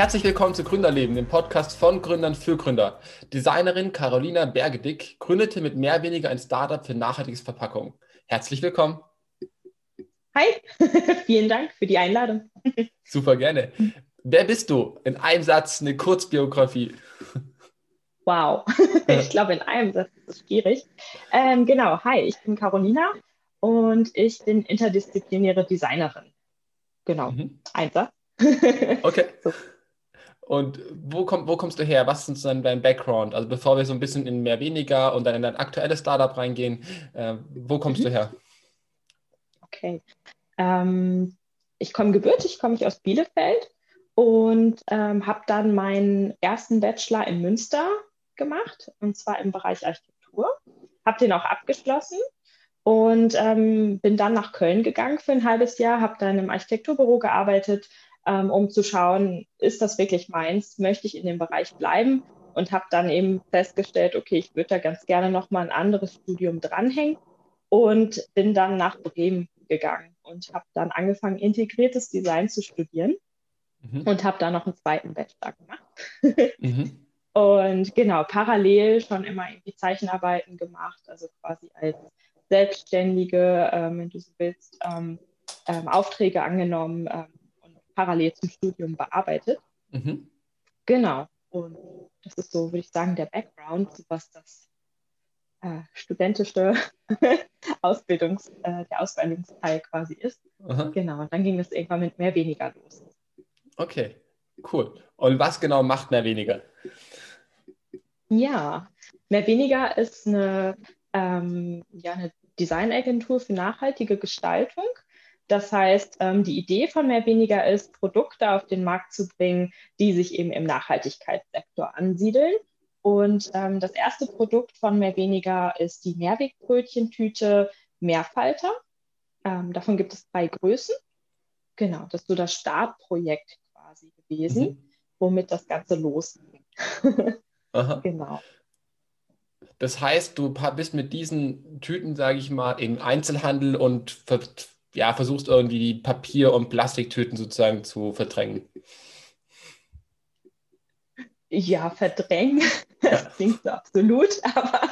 Herzlich willkommen zu Gründerleben, dem Podcast von Gründern für Gründer. Designerin Carolina Bergedick gründete mit mehr weniger ein Startup für nachhaltiges Verpackung. Herzlich willkommen. Hi, vielen Dank für die Einladung. Super gerne. Wer bist du? In einem Satz eine Kurzbiografie. Wow, ich glaube in einem Satz ist es schwierig. Ähm, genau, hi, ich bin Carolina und ich bin interdisziplinäre Designerin. Genau, mhm. ein Satz. Okay. So. Und wo, komm, wo kommst du her? Was ist dann dein Background? Also bevor wir so ein bisschen in mehr weniger und dann in dein aktuelles Startup reingehen, äh, wo kommst mhm. du her? Okay. Ähm, ich komme gebürtig, komme ich aus Bielefeld und ähm, habe dann meinen ersten Bachelor in Münster gemacht, und zwar im Bereich Architektur. Habe den auch abgeschlossen und ähm, bin dann nach Köln gegangen für ein halbes Jahr, habe dann im Architekturbüro gearbeitet, ähm, um zu schauen, ist das wirklich meins, möchte ich in dem Bereich bleiben und habe dann eben festgestellt, okay, ich würde da ganz gerne nochmal ein anderes Studium dranhängen und bin dann nach Bremen gegangen und habe dann angefangen, integriertes Design zu studieren mhm. und habe da noch einen zweiten Bachelor gemacht. mhm. Und genau, parallel schon immer irgendwie Zeichenarbeiten gemacht, also quasi als Selbstständige, ähm, wenn du so willst, ähm, ähm, Aufträge angenommen, ähm, parallel zum Studium bearbeitet. Mhm. Genau. Und das ist so, würde ich sagen, der Background, was das äh, studentische Ausbildungs, äh, der Ausbildungsteil quasi ist. Aha. Genau. Und dann ging es irgendwann mit mehr weniger los. Okay, cool. Und was genau macht mehr weniger? Ja, mehr weniger ist eine, ähm, ja, eine Designagentur für nachhaltige Gestaltung. Das heißt, ähm, die Idee von mehr weniger ist, Produkte auf den Markt zu bringen, die sich eben im Nachhaltigkeitssektor ansiedeln. Und ähm, das erste Produkt von mehr weniger ist die Mehrwegbrötchentüte Mehrfalter. Ähm, davon gibt es drei Größen. Genau, das ist so das Startprojekt quasi gewesen, mhm. womit das Ganze losging. genau. Das heißt, du bist mit diesen Tüten, sage ich mal, im Einzelhandel und ja, versuchst irgendwie die Papier- und Plastiktüten sozusagen zu verdrängen. Ja, verdrängen, das klingt so absolut, aber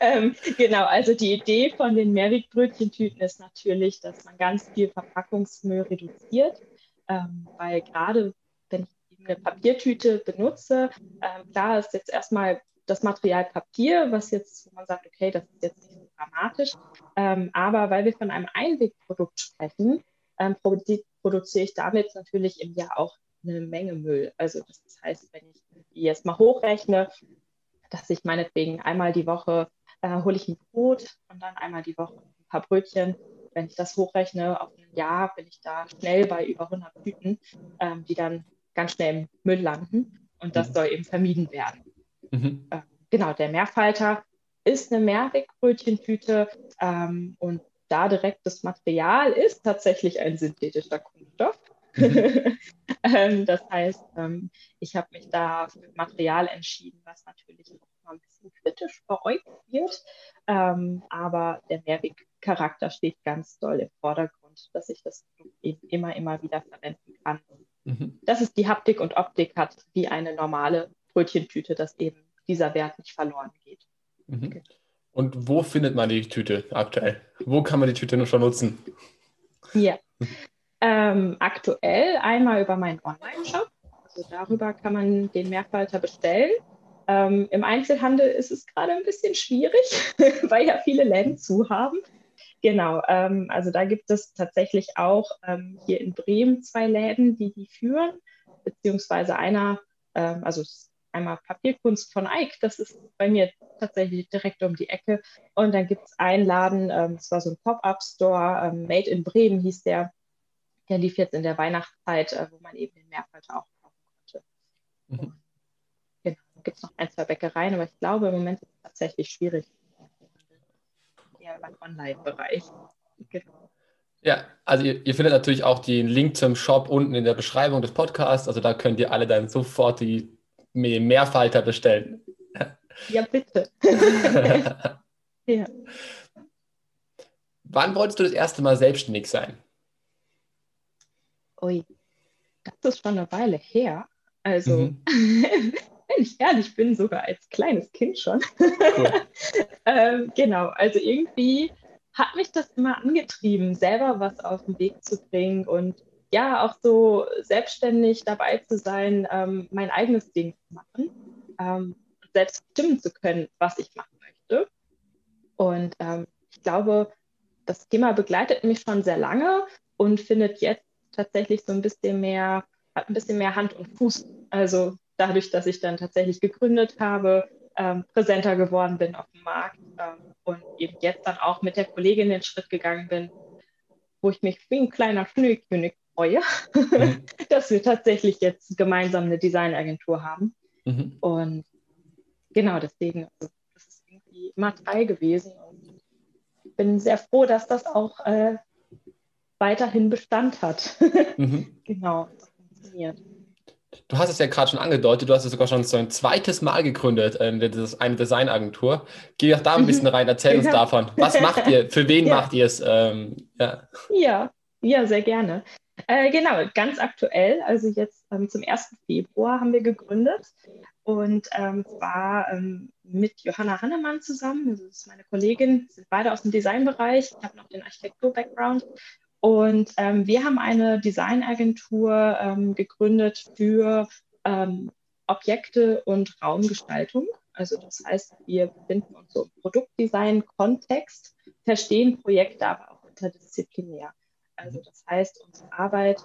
ähm, genau, also die Idee von den Mehrwegbrötchentüten ist natürlich, dass man ganz viel Verpackungsmüll reduziert, ähm, weil gerade wenn ich eine Papiertüte benutze, ähm, klar ist jetzt erstmal das Material Papier, was jetzt, wo man sagt, okay, das ist jetzt nicht so dramatisch, ähm, aber weil wir von einem Einwegprodukt sprechen, ähm, produ produziere ich damit natürlich im Jahr auch eine Menge Müll. Also das heißt, wenn ich jetzt mal hochrechne, dass ich meinetwegen einmal die Woche äh, hole ich ein Brot und dann einmal die Woche ein paar Brötchen. Wenn ich das hochrechne auf ein Jahr, bin ich da schnell bei über 100 Tüten, ähm, die dann ganz schnell im Müll landen. Und das mhm. soll eben vermieden werden. Mhm. Äh, genau, der Mehrfalter ist eine Mehrwegbrötchentüte ähm, und da direkt das Material ist tatsächlich ein synthetischer Kunststoff. Mhm. ähm, das heißt, ähm, ich habe mich da für Material entschieden, was natürlich auch mal ein bisschen kritisch beäugt wird. Ähm, aber der Mehrwegcharakter steht ganz doll im Vordergrund, dass ich das eben immer, immer wieder verwenden kann. Mhm. Dass es die Haptik und Optik hat, wie eine normale Brötchentüte, dass eben dieser Wert nicht verloren geht. Mhm. Und wo findet man die Tüte aktuell? Wo kann man die Tüte nur schon nutzen? Ja, ähm, aktuell einmal über meinen Online-Shop. Also darüber kann man den Mehrfalter bestellen. Ähm, Im Einzelhandel ist es gerade ein bisschen schwierig, weil ja viele Läden zu haben. Genau, ähm, also da gibt es tatsächlich auch ähm, hier in Bremen zwei Läden, die die führen, beziehungsweise einer, ähm, also einmal Papierkunst von Ike, das ist bei mir tatsächlich direkt um die Ecke. Und dann gibt es einen Laden, ähm, das war so ein Pop-Up-Store, ähm, Made in Bremen hieß der. Der lief jetzt in der Weihnachtszeit, äh, wo man eben den Mehrfalter auch kaufen konnte. Mhm. Genau, gibt es noch ein, zwei Bäckereien, aber ich glaube, im Moment ist es tatsächlich schwierig. Eher beim Online-Bereich. Genau. Ja, also ihr, ihr, findet natürlich auch den Link zum Shop unten in der Beschreibung des Podcasts. Also da könnt ihr alle dann sofort die Mehrfalter bestellen. Ja, bitte. ja. Wann wolltest du das erste Mal selbstständig sein? Ui, das ist schon eine Weile her. Also, mhm. wenn ich ehrlich bin, sogar als kleines Kind schon. Cool. ähm, genau, also irgendwie hat mich das immer angetrieben, selber was auf den Weg zu bringen und ja, auch so selbstständig dabei zu sein, ähm, mein eigenes Ding zu machen, ähm, selbst bestimmen zu können, was ich machen möchte. Und ähm, ich glaube, das Thema begleitet mich schon sehr lange und findet jetzt tatsächlich so ein bisschen mehr, hat ein bisschen mehr Hand und Fuß. Also dadurch, dass ich dann tatsächlich gegründet habe, ähm, präsenter geworden bin auf dem Markt ähm, und eben jetzt dann auch mit der Kollegin den Schritt gegangen bin, wo ich mich wie ein kleiner Schneekönig freue, mhm. dass wir tatsächlich jetzt gemeinsam eine Designagentur haben. Mhm. Und genau deswegen, also, das ist irgendwie immer Teil gewesen. Und ich bin sehr froh, dass das auch äh, weiterhin Bestand hat. Mhm. genau, das funktioniert. Du hast es ja gerade schon angedeutet, du hast es sogar schon so ein zweites Mal gegründet, äh, das ist eine Designagentur. Geh doch da ein bisschen rein, erzähl uns davon. Was macht ihr? Für wen ja. macht ihr es? Ähm, ja. ja. ja, sehr gerne. Äh, genau, ganz aktuell, also jetzt ähm, zum 1. Februar haben wir gegründet und ähm, zwar ähm, mit Johanna Hannemann zusammen, also das ist meine Kollegin, sind beide aus dem Designbereich, ich habe noch den Architektur-Background und ähm, wir haben eine Designagentur ähm, gegründet für ähm, Objekte und Raumgestaltung. Also das heißt, wir befinden uns so im Produktdesign-Kontext, verstehen Projekte aber auch interdisziplinär. Also das heißt, unsere Arbeit,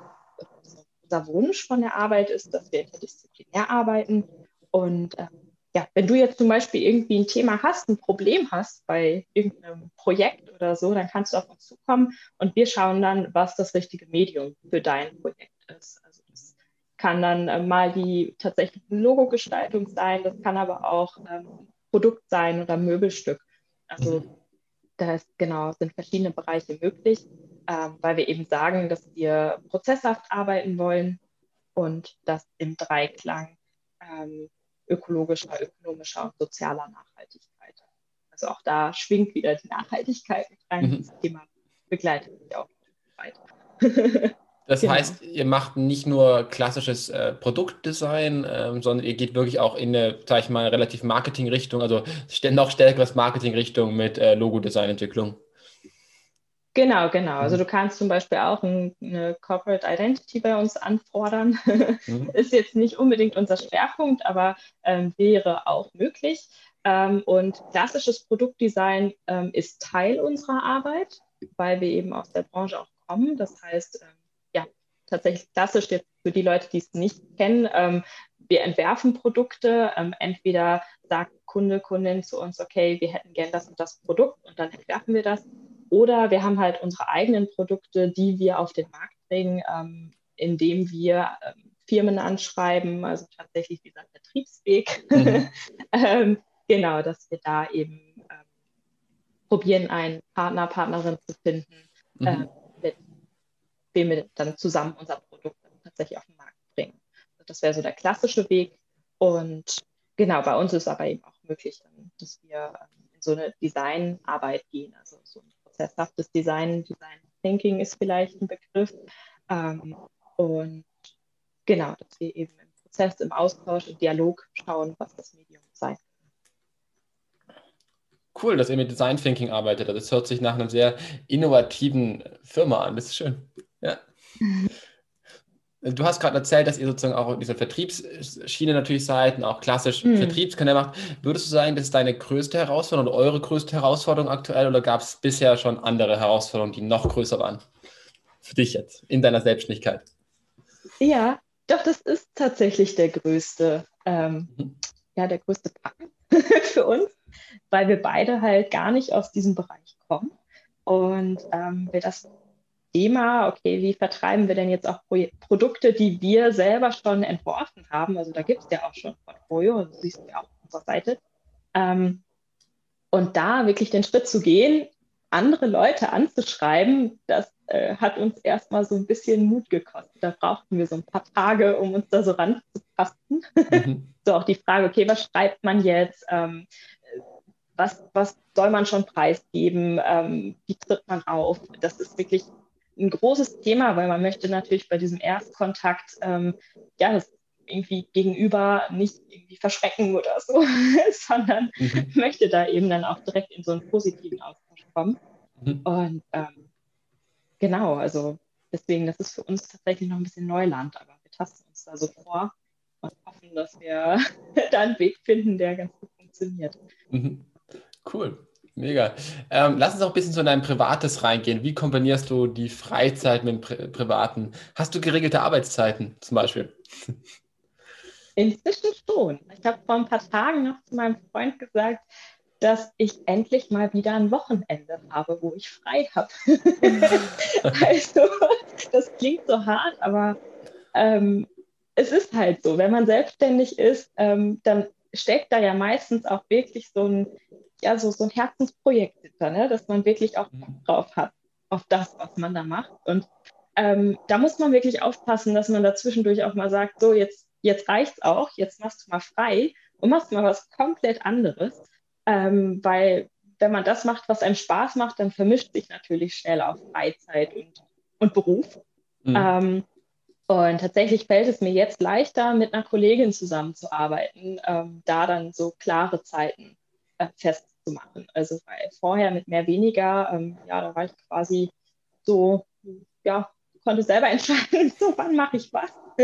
unser Wunsch von der Arbeit ist, dass wir interdisziplinär arbeiten. Und ähm, ja, wenn du jetzt zum Beispiel irgendwie ein Thema hast, ein Problem hast bei irgendeinem Projekt oder so, dann kannst du auf uns zukommen und wir schauen dann, was das richtige Medium für dein Projekt ist. Also das kann dann äh, mal die tatsächliche Logogestaltung sein, das kann aber auch ähm, Produkt sein oder Möbelstück. Also mhm. da ist genau, sind verschiedene Bereiche möglich ähm, weil wir eben sagen, dass wir prozesshaft arbeiten wollen und das im Dreiklang ähm, ökologischer, ökonomischer und sozialer Nachhaltigkeit. Also auch da schwingt wieder die Nachhaltigkeit mit rein. Mhm. Das Thema begleitet mich auch weiter. Das genau. heißt, ihr macht nicht nur klassisches äh, Produktdesign, ähm, sondern ihr geht wirklich auch in eine, sag ich mal, relativ Marketing-Richtung, also noch stärkeres Marketing-Richtung mit äh, Logo-Design-Entwicklung. Genau, genau. Also mhm. du kannst zum Beispiel auch ein, eine Corporate Identity bei uns anfordern. Mhm. Ist jetzt nicht unbedingt unser Schwerpunkt, aber ähm, wäre auch möglich. Ähm, und klassisches Produktdesign ähm, ist Teil unserer Arbeit, weil wir eben aus der Branche auch kommen. Das heißt, ähm, ja, tatsächlich klassisch jetzt für die Leute, die es nicht kennen, ähm, wir entwerfen Produkte. Ähm, entweder sagt Kunde, Kundin zu uns, okay, wir hätten gern das und das Produkt und dann entwerfen wir das oder wir haben halt unsere eigenen Produkte, die wir auf den Markt bringen, ähm, indem wir ähm, Firmen anschreiben, also tatsächlich dieser Vertriebsweg. Mhm. ähm, genau, dass wir da eben ähm, probieren, einen Partner, Partnerin zu finden, mhm. äh, mit dem wir dann zusammen unser Produkt tatsächlich auf den Markt bringen. Also das wäre so der klassische Weg. Und genau, bei uns ist aber eben auch möglich, dass wir ähm, in so eine Designarbeit gehen, also so ein prozesshaftes Design, Design Thinking ist vielleicht ein Begriff. Ähm, und genau, dass wir eben im Prozess, im Austausch, im Dialog schauen, was das Medium sei. Cool, dass ihr mit Design Thinking arbeitet. Das hört sich nach einer sehr innovativen Firma an. Das ist schön. Ja. Du hast gerade erzählt, dass ihr sozusagen auch in dieser Vertriebsschiene natürlich seid und auch klassisch mhm. Vertriebskanäle macht. Würdest du sagen, das ist deine größte Herausforderung oder eure größte Herausforderung aktuell oder gab es bisher schon andere Herausforderungen, die noch größer waren? Für dich jetzt in deiner Selbstständigkeit? Ja, doch, das ist tatsächlich der größte, ähm, mhm. ja, der größte Packen für uns, weil wir beide halt gar nicht aus diesem Bereich kommen und ähm, wir das Thema, okay, wie vertreiben wir denn jetzt auch Pro Produkte, die wir selber schon entworfen haben? Also da gibt es ja auch schon Portfolio, das siehst du ja auch auf unserer Seite. Ähm, und da wirklich den Schritt zu gehen, andere Leute anzuschreiben, das äh, hat uns erstmal so ein bisschen Mut gekostet. Da brauchten wir so ein paar Tage, um uns da so ranzupassen. Mhm. so auch die Frage, okay, was schreibt man jetzt? Ähm, was, was soll man schon preisgeben? Ähm, wie tritt man auf? Das ist wirklich, ein großes Thema, weil man möchte natürlich bei diesem Erstkontakt ähm, ja das irgendwie gegenüber nicht irgendwie verschrecken oder so, sondern mhm. möchte da eben dann auch direkt in so einen positiven Austausch kommen. Mhm. Und ähm, genau, also deswegen, das ist für uns tatsächlich noch ein bisschen Neuland, aber wir tasten uns da so vor und hoffen, dass wir da einen Weg finden, der ganz gut funktioniert. Mhm. Cool. Mega. Ähm, lass uns auch ein bisschen so in dein Privates reingehen. Wie kombinierst du die Freizeit mit dem Pri Privaten? Hast du geregelte Arbeitszeiten zum Beispiel? Inzwischen schon. Ich habe vor ein paar Tagen noch zu meinem Freund gesagt, dass ich endlich mal wieder ein Wochenende habe, wo ich frei habe. also, das klingt so hart, aber ähm, es ist halt so. Wenn man selbstständig ist, ähm, dann steckt da ja meistens auch wirklich so ein, ja, so, so ein Herzensprojekt hinter, ne? dass man wirklich auch Bock mhm. drauf hat, auf das, was man da macht. Und ähm, da muss man wirklich aufpassen, dass man da zwischendurch auch mal sagt, so jetzt, jetzt reicht's auch, jetzt machst du mal frei und machst mal was komplett anderes. Ähm, weil wenn man das macht, was einem Spaß macht, dann vermischt sich natürlich schnell auch Freizeit und, und Beruf. Mhm. Ähm, und tatsächlich fällt es mir jetzt leichter, mit einer Kollegin zusammenzuarbeiten, ähm, da dann so klare Zeiten äh, festzumachen. Also weil vorher mit mehr weniger, ähm, ja, da war ich quasi so, ja, konnte selber entscheiden, so wann mache ich was.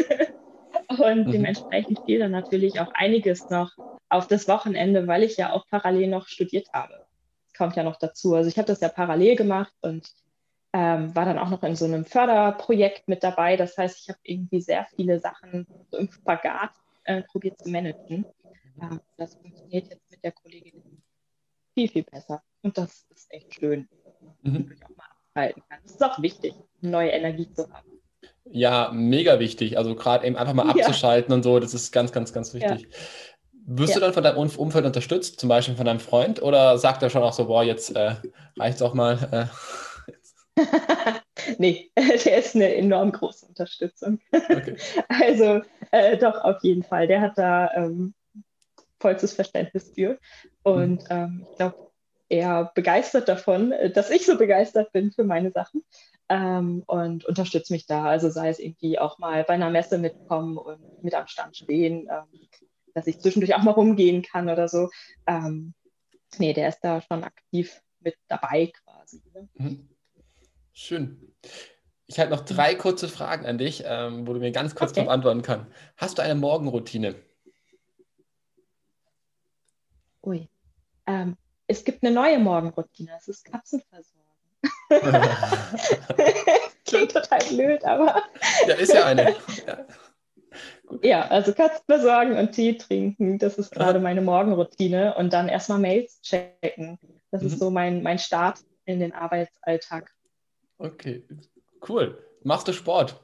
Und mhm. dementsprechend fiel dann natürlich auch einiges noch auf das Wochenende, weil ich ja auch parallel noch studiert habe. Das kommt ja noch dazu. Also ich habe das ja parallel gemacht und ähm, war dann auch noch in so einem Förderprojekt mit dabei. Das heißt, ich habe irgendwie sehr viele Sachen so im Spagat äh, probiert zu managen. Äh, das funktioniert jetzt mit der Kollegin viel, viel besser. Und das ist echt schön, mhm. ich auch mal abhalten kann. Es ist auch wichtig, neue Energie zu haben. Ja, mega wichtig. Also gerade eben einfach mal abzuschalten ja. und so, das ist ganz, ganz, ganz wichtig. Ja. Wirst ja. du dann von deinem Umfeld unterstützt, zum Beispiel von deinem Freund, oder sagt er schon auch so, boah, jetzt äh, reicht es auch mal? Äh. nee, der ist eine enorm große Unterstützung. Okay. Also äh, doch, auf jeden Fall. Der hat da ähm, vollstes Verständnis für. Und mhm. ähm, ich glaube, er begeistert davon, äh, dass ich so begeistert bin für meine Sachen ähm, und unterstützt mich da. Also sei es irgendwie auch mal bei einer Messe mitkommen und mit am Stand stehen, ähm, dass ich zwischendurch auch mal rumgehen kann oder so. Ähm, nee, der ist da schon aktiv mit dabei quasi. Ne? Mhm. Schön. Ich habe noch drei kurze Fragen an dich, ähm, wo du mir ganz kurz okay. darauf antworten kannst. Hast du eine Morgenroutine? Ui. Ähm, es gibt eine neue Morgenroutine. Es ist Katzenversorgung. Klingt total blöd, aber. Ja, ist ja eine. Ja, ja also Katzen besorgen und Tee trinken, das ist gerade meine Morgenroutine. Und dann erstmal Mails checken. Das mhm. ist so mein, mein Start in den Arbeitsalltag. Okay, cool. Machst du Sport?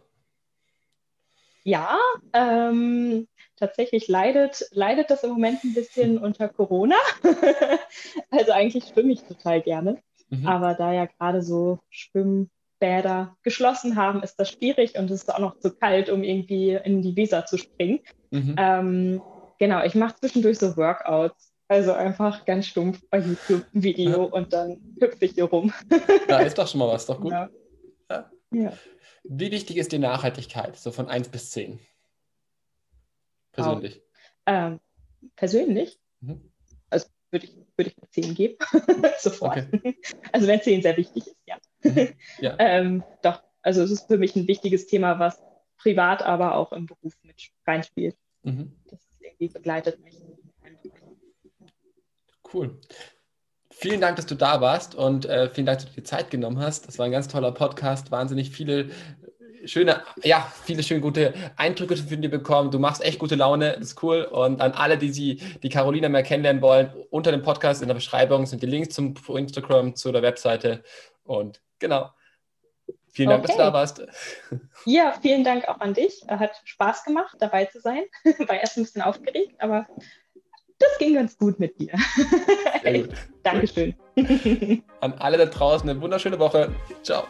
Ja, ähm, tatsächlich leidet, leidet das im Moment ein bisschen unter Corona. also eigentlich schwimme ich total gerne. Mhm. Aber da ja gerade so Schwimmbäder geschlossen haben, ist das schwierig und es ist auch noch zu kalt, um irgendwie in die Weser zu springen. Mhm. Ähm, genau, ich mache zwischendurch so Workouts. Also einfach ganz stumpf bei YouTube ein Video ja. und dann hüpfe ich hier rum. Ja, ist doch schon mal was, doch gut. Ja. Ja. Ja. Wie wichtig ist die Nachhaltigkeit, so von 1 bis 10? Persönlich. Ähm, persönlich? Mhm. Also würde ich würde ich mir 10 geben. Sofort. Okay. Also wenn 10 sehr wichtig ist, ja. Mhm. ja. ähm, doch, also es ist für mich ein wichtiges Thema, was privat, aber auch im Beruf mit reinspielt. Mhm. Das irgendwie begleitet mich. Cool. Vielen Dank, dass du da warst und äh, vielen Dank, dass du dir Zeit genommen hast. Das war ein ganz toller Podcast, wahnsinnig viele schöne, ja, viele schöne gute Eindrücke von dir bekommen. Du machst echt gute Laune, das ist cool. Und an alle, die sie, die Carolina mehr kennenlernen wollen, unter dem Podcast in der Beschreibung sind die Links zum Instagram, zu der Webseite. Und genau. Vielen Dank, okay. dass du da warst. Ja, vielen Dank auch an dich. Hat Spaß gemacht, dabei zu sein. War erst ein bisschen aufgeregt, aber das ging ganz gut mit dir. Gut. Dankeschön. An alle da draußen eine wunderschöne Woche. Ciao.